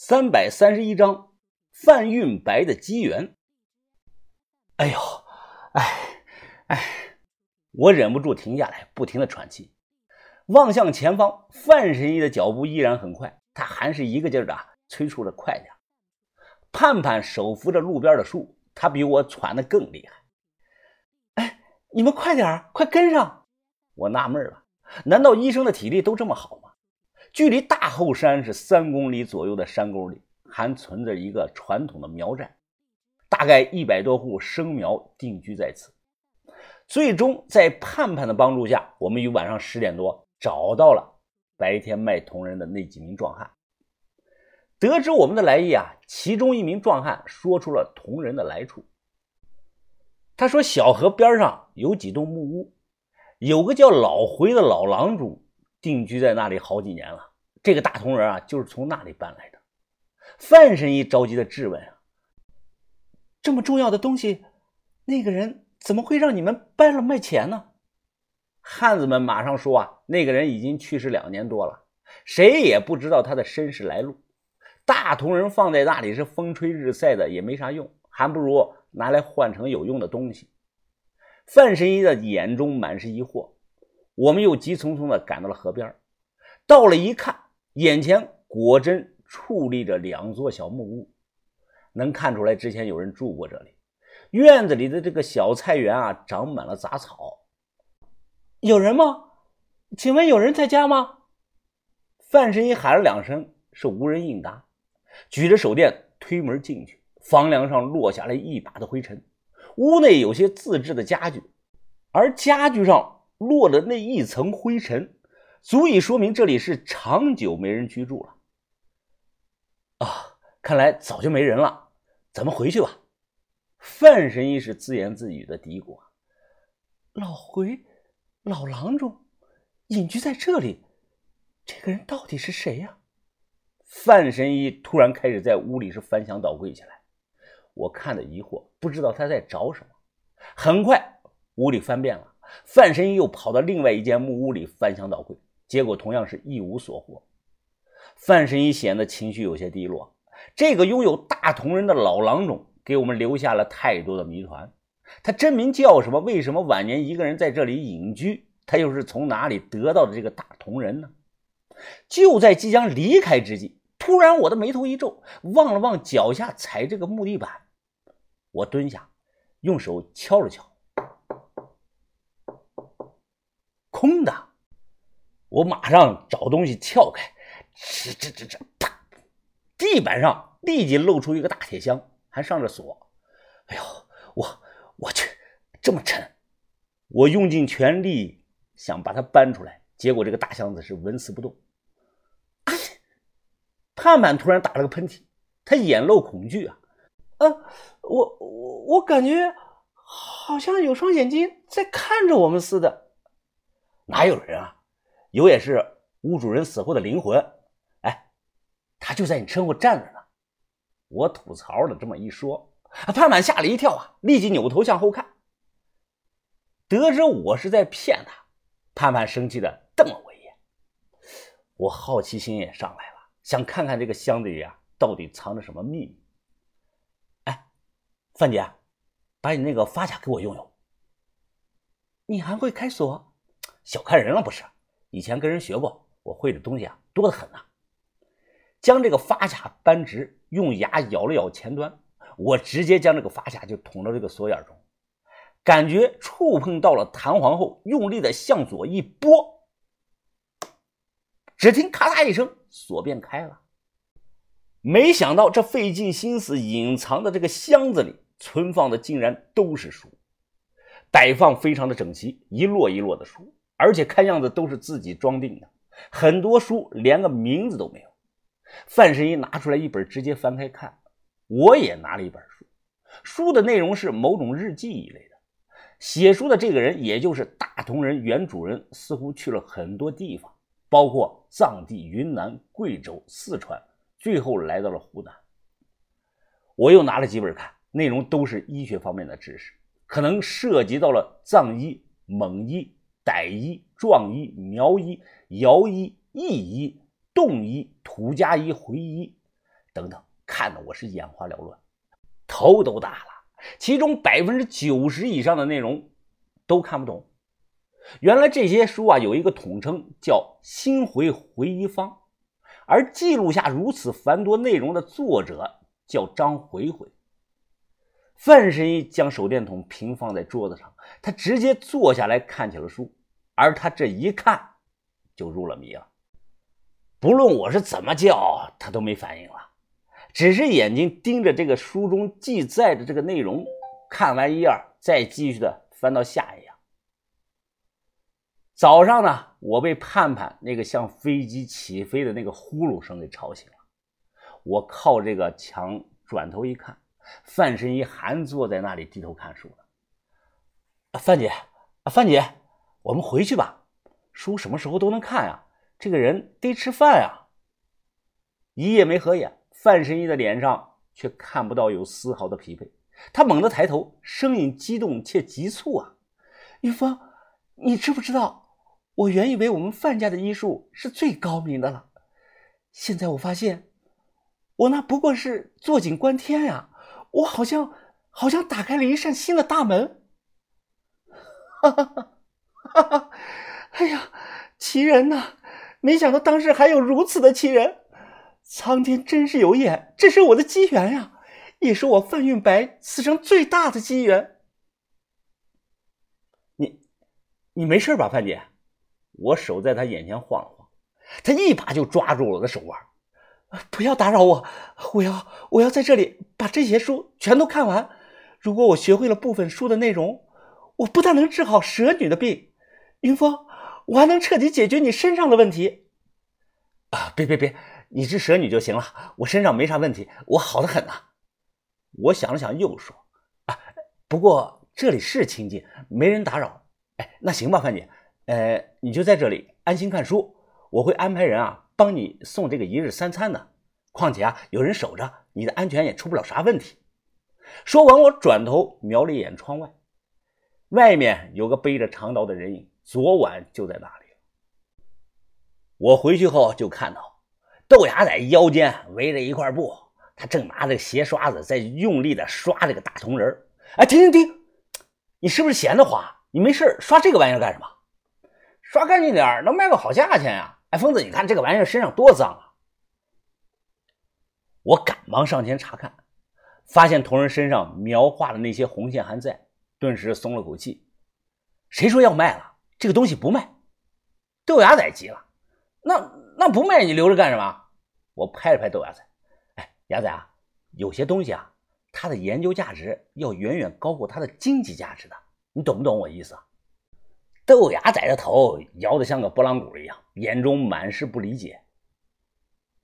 三百三十一章范运白的机缘。哎呦，哎，哎，我忍不住停下来，不停的喘气，望向前方。范神医的脚步依然很快，他还是一个劲儿的催促着快点。盼盼手扶着路边的树，他比我喘的更厉害。哎，你们快点快跟上！我纳闷了，难道医生的体力都这么好吗？距离大后山是三公里左右的山沟里，还存着一个传统的苗寨，大概一百多户生苗定居在此。最终在盼盼的帮助下，我们于晚上十点多找到了白天卖铜人的那几名壮汉。得知我们的来意啊，其中一名壮汉说出了铜人的来处。他说：“小河边上有几栋木屋，有个叫老回的老郎主。”定居在那里好几年了，这个大铜人啊，就是从那里搬来的。范神医着急的质问：“啊，这么重要的东西，那个人怎么会让你们搬了卖钱呢？”汉子们马上说：“啊，那个人已经去世两年多了，谁也不知道他的身世来路。大铜人放在那里是风吹日晒的，也没啥用，还不如拿来换成有用的东西。”范神医的眼中满是疑惑。我们又急匆匆地赶到了河边，到了一看，眼前果真矗立着两座小木屋，能看出来之前有人住过这里。院子里的这个小菜园啊，长满了杂草。有人吗？请问有人在家吗？范神医喊了两声，是无人应答。举着手电推门进去，房梁上落下来一把的灰尘，屋内有些自制的家具，而家具上。落的那一层灰尘，足以说明这里是长久没人居住了。啊，看来早就没人了，咱们回去吧。范神医是自言自语的嘀咕：“老回，老郎中隐居在这里，这个人到底是谁呀？”范神医突然开始在屋里是翻箱倒柜起来，我看的疑惑，不知道他在找什么。很快，屋里翻遍了。范神医又跑到另外一间木屋里翻箱倒柜，结果同样是一无所获。范神医显得情绪有些低落。这个拥有大铜人的老郎中给我们留下了太多的谜团。他真名叫什么？为什么晚年一个人在这里隐居？他又是从哪里得到的这个大铜人呢？就在即将离开之际，突然我的眉头一皱，望了望脚下踩这个木地板，我蹲下，用手敲了敲。空的，我马上找东西撬开，吱吱吱吱，啪！地板上立即露出一个大铁箱，还上着锁。哎呦，我我去，这么沉！我用尽全力想把它搬出来，结果这个大箱子是纹丝不动。哎，盼盼突然打了个喷嚏，他眼露恐惧啊！啊，我我我感觉好像有双眼睛在看着我们似的。哪有人啊？有也是屋主人死后的灵魂。哎，他就在你身后站着呢。我吐槽的这么一说，盼盼吓了一跳啊，立即扭头向后看。得知我是在骗他，盼盼生气的瞪了我一眼。我好奇心也上来了，想看看这个箱子里啊到底藏着什么秘密。哎，范姐，把你那个发卡给我用用。你还会开锁？小看人了不是？以前跟人学过，我会的东西啊多得很呐。将这个发卡扳直，用牙咬了咬前端，我直接将这个发卡就捅到这个锁眼中，感觉触碰到了弹簧后，用力的向左一拨，只听咔嗒一声，锁便开了。没想到这费尽心思隐藏的这个箱子里存放的竟然都是书，摆放非常的整齐，一摞一摞的书。而且看样子都是自己装订的，很多书连个名字都没有。范神医拿出来一本，直接翻开看。我也拿了一本书，书的内容是某种日记一类的。写书的这个人，也就是大同人原主人，似乎去了很多地方，包括藏地、云南、贵州、四川，最后来到了湖南。我又拿了几本看，内容都是医学方面的知识，可能涉及到了藏医、蒙医。傣医、壮医、苗医、瑶医、易医、侗医、土家医、回医等等，看得我是眼花缭乱，头都大了。其中百分之九十以上的内容都看不懂。原来这些书啊有一个统称叫“心回回忆方”，而记录下如此繁多内容的作者叫张回回。范神医将手电筒平放在桌子上，他直接坐下来看起了书，而他这一看就入了迷了。不论我是怎么叫，他都没反应了，只是眼睛盯着这个书中记载的这个内容，看完一页再继续的翻到下一页。早上呢，我被盼盼那个像飞机起飞的那个呼噜声给吵醒了。我靠这个墙转头一看，范神医还坐在那里低头看书呢。范姐，范姐，我们回去吧。书什么时候都能看呀？这个人得吃饭呀。一夜没合眼，范神医的脸上却看不到有丝毫的疲惫。他猛地抬头，声音激动且急促啊：“玉芳，你知不知道？”我原以为我们范家的医术是最高明的了，现在我发现，我那不过是坐井观天呀！我好像好像打开了一扇新的大门。哈哈哈哈哈！哎呀，奇人呐！没想到当时还有如此的奇人，苍天真是有眼，这是我的机缘呀，也是我范运白此生最大的机缘。你，你没事吧，范姐？我手在他眼前晃了晃，他一把就抓住了我的手腕。不要打扰我，我要我要在这里把这些书全都看完。如果我学会了部分书的内容，我不但能治好蛇女的病，云峰，我还能彻底解决你身上的问题。啊，别别别，你治蛇女就行了，我身上没啥问题，我好的很呐。我想了想，又说：“啊，不过这里是清静，没人打扰。哎，那行吧，范姐。”呃，你就在这里安心看书，我会安排人啊帮你送这个一日三餐的。况且啊，有人守着，你的安全也出不了啥问题。说完，我转头瞄了一眼窗外，外面有个背着长刀的人影，昨晚就在那里。我回去后就看到豆芽在腰间围着一块布，他正拿着鞋刷子在用力的刷这个大铜人。哎，停停停！你是不是闲得慌？你没事刷这个玩意儿干什么？刷干净点能卖个好价钱呀！哎，疯子，你看这个玩意儿身上多脏啊！我赶忙上前查看，发现铜人身上描画的那些红线还在，顿时松了口气。谁说要卖了？这个东西不卖。豆芽仔急了：“那那不卖你留着干什么？”我拍了拍豆芽仔：“哎，芽仔啊，有些东西啊，它的研究价值要远远高过它的经济价值的，你懂不懂我意思啊？”豆芽仔的头摇得像个拨浪鼓一样，眼中满是不理解。